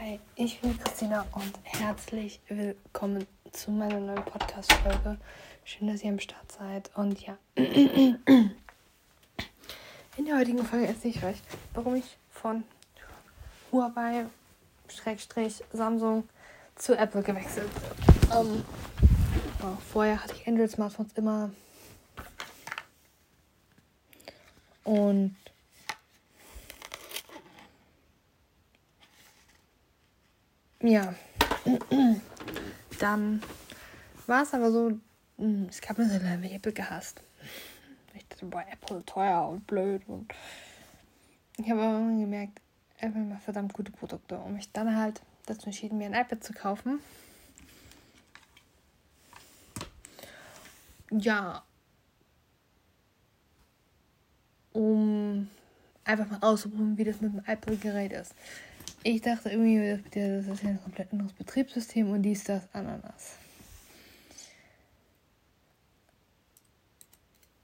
Hi, ich bin Christina und herzlich willkommen zu meiner neuen Podcast-Folge. Schön, dass ihr am Start seid. Und ja, in der heutigen Folge erzähle ich euch, warum ich von Huawei, Samsung zu Apple gewechselt bin. Ähm, vorher hatte ich Android-Smartphones immer. Und ja, dann war es aber so, hm, es gab eine Zeit lang, Apple gehasst. Ich dachte, boah, Apple teuer und blöd und ich habe aber gemerkt, Apple macht verdammt gute Produkte und mich dann halt dazu entschieden, mir ein iPad zu kaufen. Ja, um einfach mal auszuprobieren, wie das mit dem Apple-Gerät ist. Ich dachte irgendwie, das ist ja ein komplett anderes Betriebssystem und dies, das, Ananas.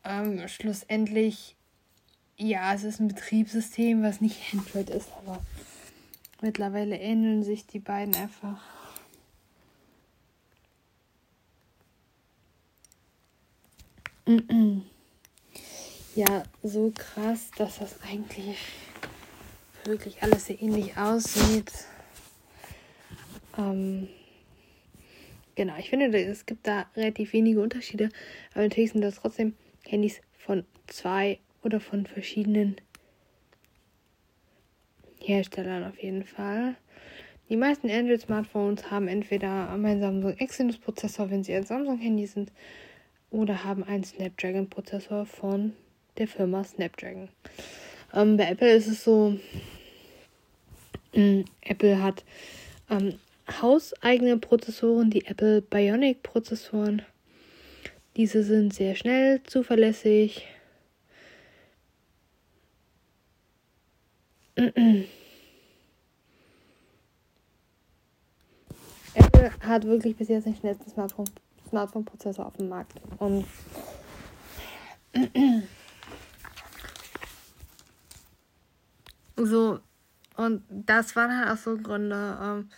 Ähm, schlussendlich, ja, es ist ein Betriebssystem, was nicht Android ist, aber mittlerweile ähneln sich die beiden einfach. Ja, so krass, dass das eigentlich wirklich alles sehr ähnlich aussieht. Ähm, genau, ich finde, es gibt da relativ wenige Unterschiede, aber natürlich sind das trotzdem Handys von zwei oder von verschiedenen Herstellern auf jeden Fall. Die meisten Android-Smartphones haben entweder einen Samsung Exynos-Prozessor, wenn sie ein Samsung-Handy sind, oder haben einen Snapdragon-Prozessor von der Firma Snapdragon. Ähm, bei Apple ist es so, ähm, Apple hat ähm, hauseigene Prozessoren, die Apple Bionic Prozessoren. Diese sind sehr schnell, zuverlässig. Apple hat wirklich bis jetzt den schnellsten Smartphone-Prozessor auf dem Markt. Und So, und das waren halt auch so Gründe, ähm,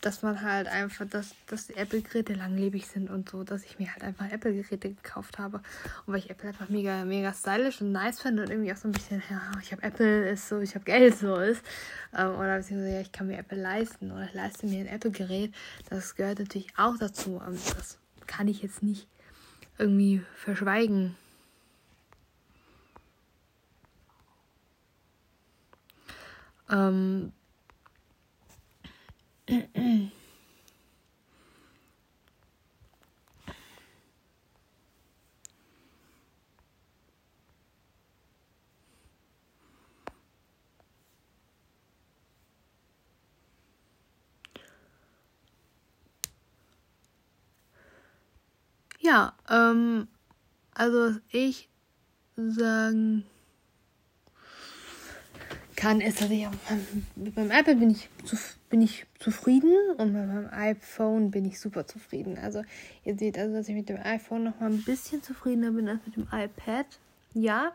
dass man halt einfach, dass, dass die Apple-Geräte langlebig sind und so, dass ich mir halt einfach Apple-Geräte gekauft habe. Und weil ich Apple einfach mega, mega stylisch und nice finde und irgendwie auch so ein bisschen, ja, ich habe Apple, ist so, ich habe Geld, so ist. Ähm, oder beziehungsweise, ja, ich kann mir Apple leisten oder ich leiste mir ein Apple-Gerät. Das gehört natürlich auch dazu. Ähm, das kann ich jetzt nicht irgendwie verschweigen. Ähm, ja, ähm, also ich sagen kann, ich auch mit meinem iPad bin ich, bin ich zufrieden und meinem iPhone bin ich super zufrieden. Also ihr seht also, dass ich mit dem iPhone noch mal ein bisschen zufriedener bin als mit dem iPad. Ja,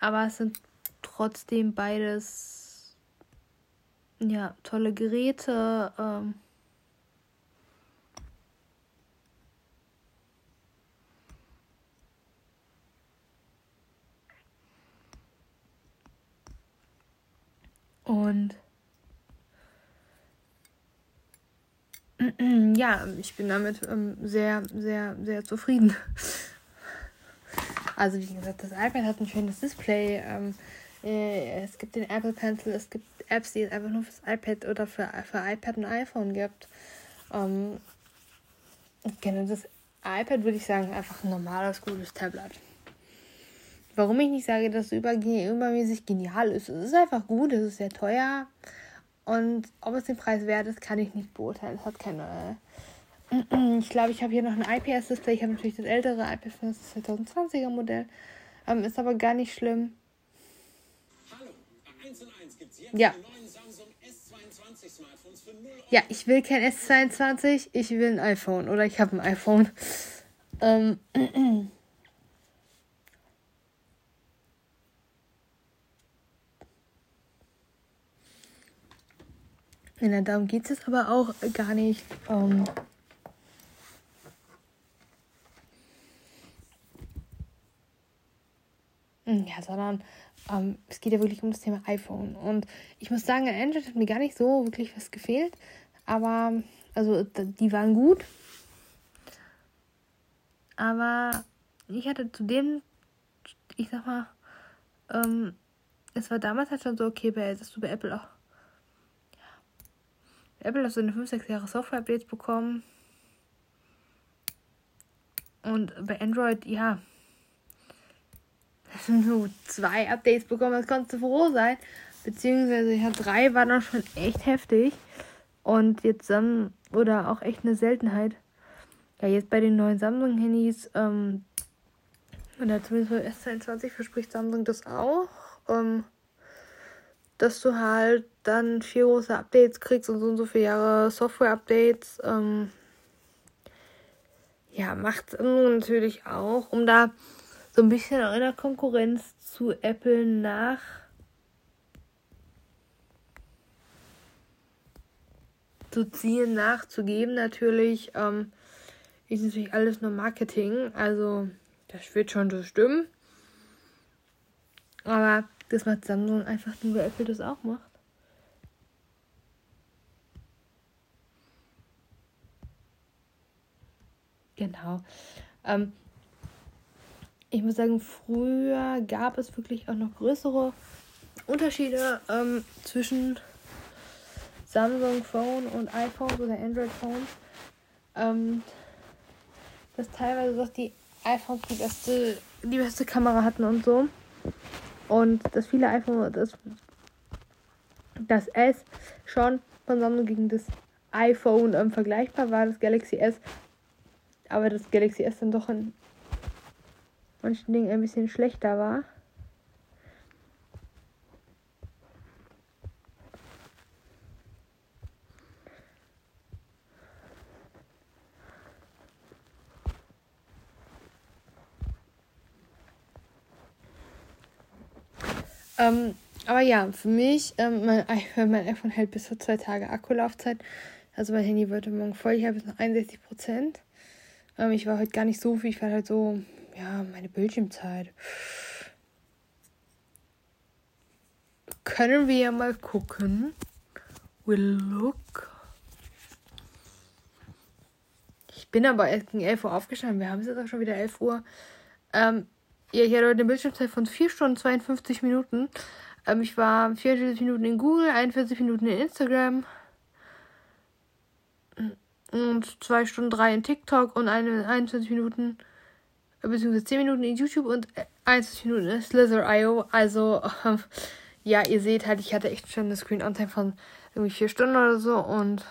aber es sind trotzdem beides ja tolle Geräte. Ähm, Und ja, ich bin damit ähm, sehr, sehr, sehr zufrieden. Also wie gesagt, das iPad hat ein schönes Display. Ähm, äh, es gibt den Apple Pencil, es gibt Apps, die es einfach nur fürs iPad oder für, für iPad und iPhone gibt. Ähm, genau, das iPad würde ich sagen, einfach ein normales, gutes Tablet. Warum ich nicht sage, dass es übermäßig genial ist. Es ist einfach gut, es ist sehr teuer. Und ob es den Preis wert ist, kann ich nicht beurteilen. Es hat keine. Ich glaube, ich habe hier noch ein IPS-Display. Ich habe natürlich das ältere von das 2020er Modell. Ähm, ist aber gar nicht schlimm. Hallo, 1 und 1 gibt's jetzt ja. Ja, ich will kein S22, ich will ein iPhone. Oder ich habe ein iPhone. Ähm. Ja, darum geht es aber auch gar nicht. Ähm, ja, sondern ähm, es geht ja wirklich um das Thema iPhone. Und ich muss sagen, an Android hat mir gar nicht so wirklich was gefehlt. Aber, also, die waren gut. Aber ich hatte zu dem, ich sag mal, ähm, es war damals halt schon so okay, bei, dass du bei Apple auch. Apple hat so eine 5, 6 Jahre Software-Updates bekommen. Und bei Android, ja, nur zwei Updates bekommen, das konntest du froh sein. Beziehungsweise ja, drei waren dann schon echt heftig. Und jetzt ähm, oder auch echt eine Seltenheit. Ja, jetzt bei den neuen Samsung-Handys, ähm, oder zumindest bei S22 verspricht Samsung das auch, ähm, dass du halt dann vier große Updates kriegst und so und so viele Jahre Software-Updates. Ähm, ja, macht natürlich auch, um da so ein bisschen auch in der Konkurrenz zu Apple nach. zu ziehen, nachzugeben natürlich. Ähm, ist natürlich alles nur Marketing. Also, das wird schon so stimmen. Aber das macht Samsung einfach nur, weil Apple das auch macht. Genau. Ähm, ich muss sagen, früher gab es wirklich auch noch größere Unterschiede ähm, zwischen Samsung Phone und iPhones oder Android Phones. Ähm, dass teilweise doch die iPhones die beste, die beste Kamera hatten und so. Und dass viele iPhones, das, das S schon von Samsung gegen das iPhone ähm, vergleichbar war, das Galaxy S. Aber das Galaxy S dann doch in manchen Dingen ein bisschen schlechter war. Ähm, aber ja, für mich, ähm, mein, mein iPhone hält bis zu zwei Tage Akkulaufzeit. Also mein Handy wird morgen voll. Ich habe jetzt noch 61 Prozent. Ähm, ich war heute gar nicht so viel. Ich war halt so ja, meine Bildschirmzeit. Können wir ja mal gucken. We'll look. Ich bin aber gegen 11 Uhr aufgestanden. Wir haben es jetzt auch schon wieder 11 Uhr. Ähm, ja, ich hatte heute eine Bildschirmzeit von 4 Stunden 52 Minuten. Ähm, ich war 44 Minuten in Google, 41 Minuten in Instagram und 2 Stunden 3 in TikTok und eine, 21 Minuten beziehungsweise 10 Minuten in YouTube und 21 Minuten in Slither.io. Also, ähm, ja, ihr seht halt, ich hatte echt schon eine Screen-On-Time von irgendwie 4 Stunden oder so und.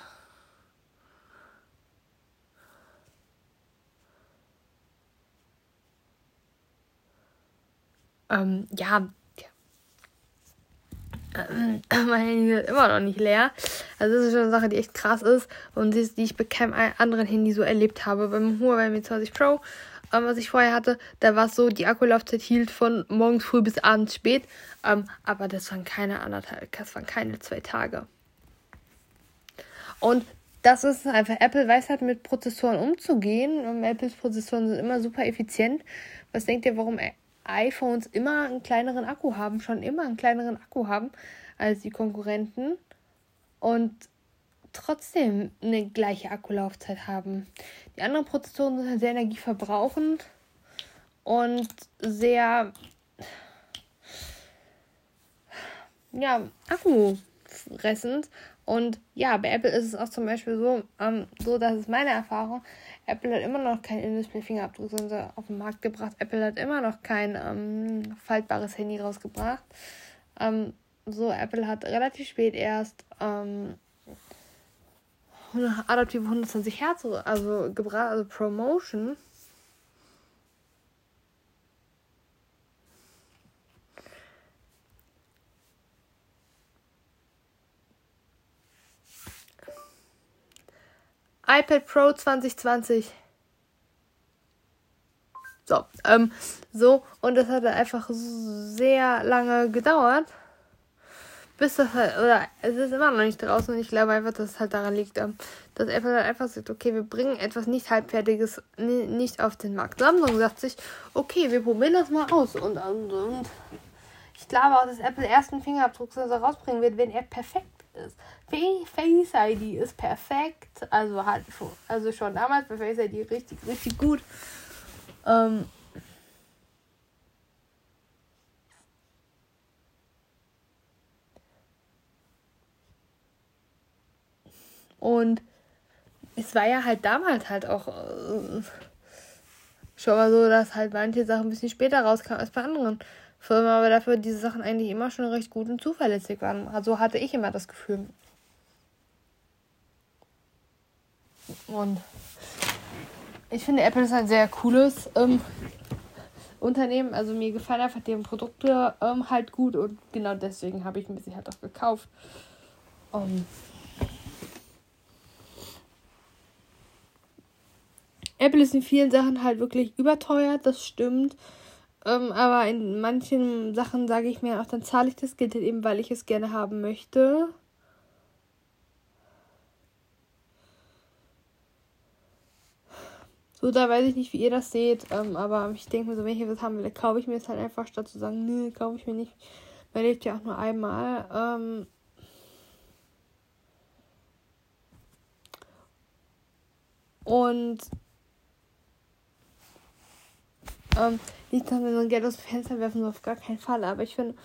Ähm, ja, ähm, mein Handy ist immer noch nicht leer. Also das ist schon eine Sache, die echt krass ist und die, die ich bei keinem anderen Handy so erlebt habe. Beim Huawei Mate 20 Pro ähm, was ich vorher hatte, da war es so, die Akkulaufzeit hielt von morgens früh bis abends spät. Ähm, aber das waren keine anderthalb, das waren keine zwei Tage. Und das ist einfach, Apple weiß halt mit Prozessoren umzugehen. Und Apples Prozessoren sind immer super effizient. Was denkt ihr, warum iPhones immer einen kleineren Akku haben, schon immer einen kleineren Akku haben als die Konkurrenten und trotzdem eine gleiche Akkulaufzeit haben. Die anderen Prozessoren sind halt sehr energieverbrauchend und sehr ja, akkufressend. Und ja, bei Apple ist es auch zum Beispiel so, ähm, so das ist meine Erfahrung. Apple hat immer noch kein In-Display-Fingerabdruck auf den Markt gebracht. Apple hat immer noch kein ähm, faltbares Handy rausgebracht. Ähm, so, Apple hat relativ spät erst ähm, adaptive 120 Hertz, also gebracht, also Promotion. iPad Pro 2020. So, ähm, so, und das hat einfach sehr lange gedauert bis das halt, oder es ist immer noch nicht draußen und ich glaube einfach, dass es halt daran liegt, ähm, dass Apple halt einfach sagt, okay, wir bringen etwas nicht halbfertiges nicht auf den Markt. Samsung sagt sich, okay, wir probieren das mal aus und, und, und ich glaube auch, dass Apple ersten Fingerabdrucksensor rausbringen wird, wenn er perfekt ist. Face ID ist perfekt, also halt schon, also schon damals bei Face ID richtig, richtig gut. Ähm, Und es war ja halt damals halt auch äh, schon mal so, dass halt manche Sachen ein bisschen später rauskamen als bei anderen Firmen, aber dafür diese Sachen eigentlich immer schon recht gut und zuverlässig waren. Also hatte ich immer das Gefühl. Und ich finde, Apple ist ein sehr cooles ähm, Unternehmen. Also mir gefallen einfach deren Produkte ähm, halt gut und genau deswegen habe ich mir sie halt auch gekauft. Um, ähm, Apple ist in vielen Sachen halt wirklich überteuert, das stimmt. Ähm, aber in manchen Sachen sage ich mir auch, dann zahle ich das Geld halt eben, weil ich es gerne haben möchte. So, da weiß ich nicht, wie ihr das seht. Ähm, aber ich denke mir so, wenn ich was haben will, kaufe ich mir es halt einfach, statt zu sagen, nö, kaufe ich mir nicht. Man lebt ja auch nur einmal. Ähm, und ähm, nicht, dass ein Geld aus dem Fenster werfen, so auf gar keinen Fall. Aber ich finde,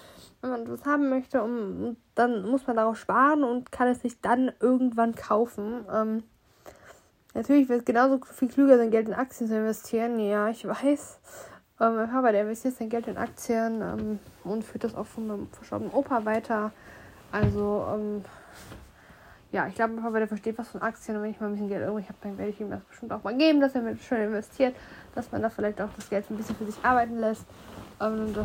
wenn man das haben möchte, um, dann muss man darauf sparen und kann es sich dann irgendwann kaufen. Ähm, natürlich wird es genauso viel klüger sein, Geld in Aktien zu investieren. Ja, ich weiß. Ähm, Papa, der investiert sein Geld in Aktien ähm, und führt das auch von meinem verstorbenen Opa weiter. Also, ähm, ja, ich glaube, mein Papa, der versteht was von Aktien und wenn ich mal ein bisschen Geld übrig habe, dann werde ich ihm das bestimmt auch mal geben, dass er mir schön investiert dass man da vielleicht auch das Geld ein bisschen für sich arbeiten lässt. Und, äh,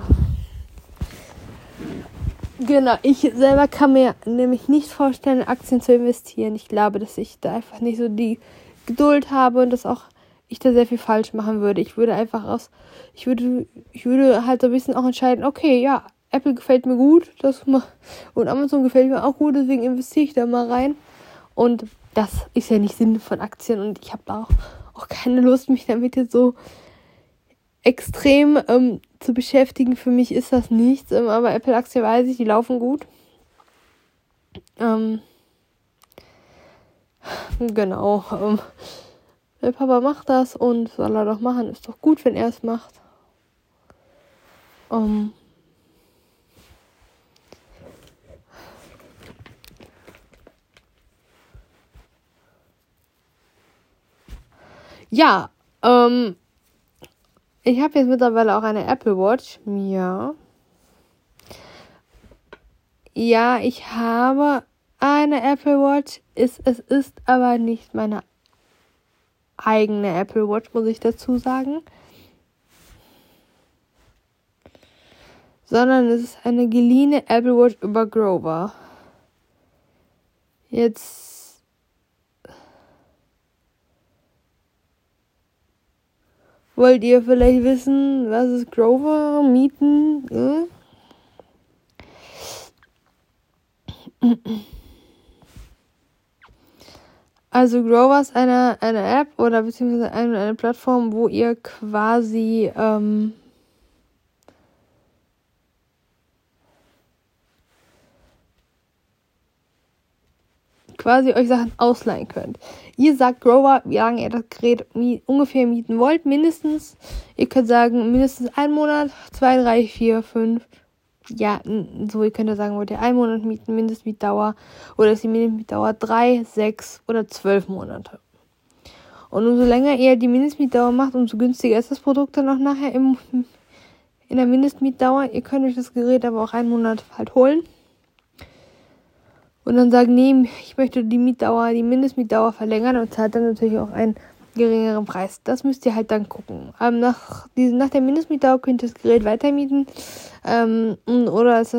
genau, ich selber kann mir nämlich nicht vorstellen, Aktien zu investieren. Ich glaube, dass ich da einfach nicht so die Geduld habe und dass auch ich da sehr viel falsch machen würde. Ich würde einfach aus, ich würde, ich würde halt so ein bisschen auch entscheiden, okay, ja, Apple gefällt mir gut, das und Amazon gefällt mir auch gut, deswegen investiere ich da mal rein. Und das ist ja nicht Sinn von Aktien und ich habe auch auch keine Lust, mich damit jetzt so extrem ähm, zu beschäftigen. Für mich ist das nichts, ähm, aber Apple-Aktien weiß ich, die laufen gut. Ähm, genau. Ähm, der Papa macht das und soll er doch machen. Ist doch gut, wenn er es macht. Ähm, Ja, ähm, ich habe jetzt mittlerweile auch eine Apple Watch. Ja. Ja, ich habe eine Apple Watch. Ist, es ist aber nicht meine eigene Apple Watch, muss ich dazu sagen. Sondern es ist eine geliehene Apple Watch über Grover. Jetzt Wollt ihr vielleicht wissen, was ist Grover? Mieten? Hm? Also Grover ist eine, eine App oder beziehungsweise eine, eine Plattform, wo ihr quasi ähm, quasi euch Sachen ausleihen könnt. Ihr sagt Grover, wie lange ihr das Gerät ungefähr mieten wollt, mindestens. Ihr könnt sagen, mindestens einen Monat, zwei, drei, vier, fünf. Ja, so, ihr könnt ja sagen, wollt ihr einen Monat mieten, Mindestmietdauer. Oder ist die Mindestmietdauer drei, sechs oder zwölf Monate. Und umso länger ihr die Mindestmietdauer macht, umso günstiger ist das Produkt dann auch nachher im, in der Mindestmietdauer. Ihr könnt euch das Gerät aber auch einen Monat halt holen und dann sagen, nee, ich möchte die Mietdauer, die Mindestmietdauer verlängern und zahlt dann natürlich auch einen geringeren Preis. Das müsst ihr halt dann gucken. Ähm, nach, diese, nach der Mindestmietdauer könnt ihr das Gerät weitermieten. Ähm, oder, es,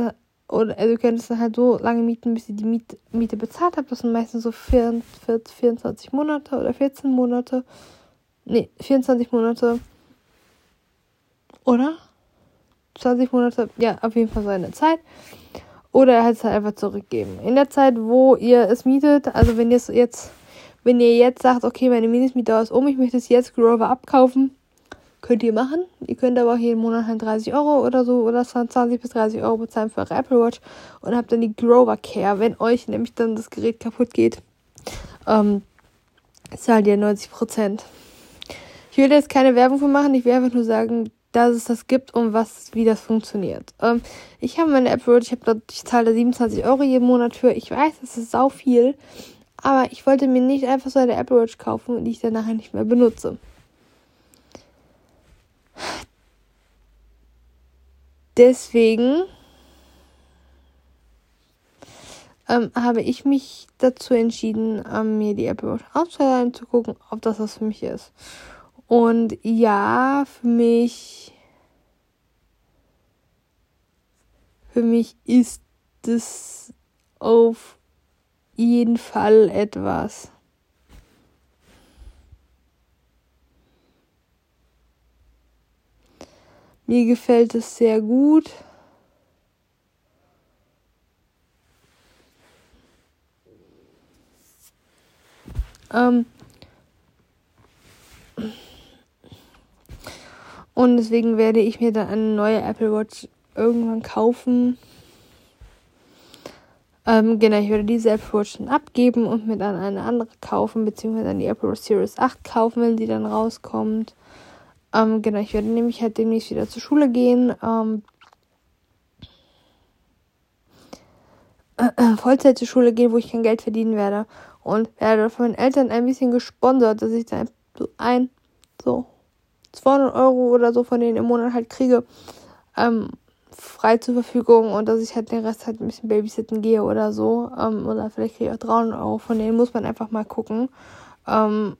oder also ihr könnt es dann halt so lange mieten, bis ihr die Miet, Miete bezahlt habt. Das sind meistens so 24, 24 Monate oder 14 Monate. Nee, 24 Monate. Oder? 20 Monate, ja, auf jeden Fall so eine Zeit. Oder er hat es halt einfach zurückgeben. In der Zeit, wo ihr es mietet, also wenn ihr es jetzt, wenn ihr jetzt sagt, okay, meine Mindestmiete ist um, ich möchte es jetzt Grover abkaufen, könnt ihr machen. Ihr könnt aber auch jeden Monat halt 30 Euro oder so oder 20 bis 30 Euro bezahlen für eure Apple Watch und habt dann die Grover Care, wenn euch nämlich dann das Gerät kaputt geht. Ähm, zahlt ihr 90 Prozent. Ich will jetzt keine Werbung für machen, ich will einfach nur sagen, dass es das gibt und was, wie das funktioniert. Ähm, ich habe meine Apple Watch, ich, dort, ich zahle 27 Euro jeden Monat für. Ich weiß, das ist sau viel, aber ich wollte mir nicht einfach so eine Apple Watch kaufen, die ich dann nachher nicht mehr benutze. Deswegen ähm, habe ich mich dazu entschieden, ähm, mir die Apple Watch auszuleihen, zu gucken, ob das was für mich ist. Und ja, für mich, für mich ist es auf jeden Fall etwas. Mir gefällt es sehr gut. Ähm, Und deswegen werde ich mir dann eine neue Apple Watch irgendwann kaufen. Ähm, genau, ich werde diese Apple Watch dann abgeben und mir dann eine andere kaufen, beziehungsweise dann die Apple Watch Series 8 kaufen, wenn sie dann rauskommt. Ähm, genau, ich werde nämlich halt demnächst wieder zur Schule gehen. Ähm, äh, Vollzeit zur Schule gehen, wo ich kein Geld verdienen werde. Und werde von meinen Eltern ein bisschen gesponsert, dass ich dann so ein, so 200 Euro oder so von denen im Monat halt kriege, ähm, frei zur Verfügung und dass ich halt den Rest halt ein bisschen babysitten gehe oder so. Ähm, oder vielleicht kriege ich auch 300 Euro von denen, muss man einfach mal gucken. Ähm,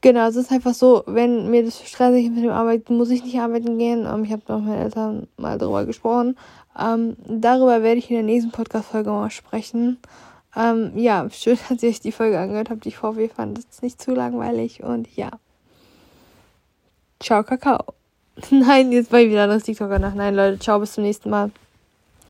genau, es ist einfach so, wenn mir das stressig mit dem Arbeiten, muss ich nicht arbeiten gehen. Ähm, ich habe mit meinen Eltern mal darüber gesprochen. Ähm, darüber werde ich in der nächsten Podcast-Folge mal sprechen. Ähm, ja, schön, dass ihr euch die Folge angehört habt. Ich hoffe, ihr fandet es nicht zu langweilig und ja. Ciao, Kakao. Nein, jetzt war ich wieder das TikToker nach. Nein, Leute, ciao, bis zum nächsten Mal.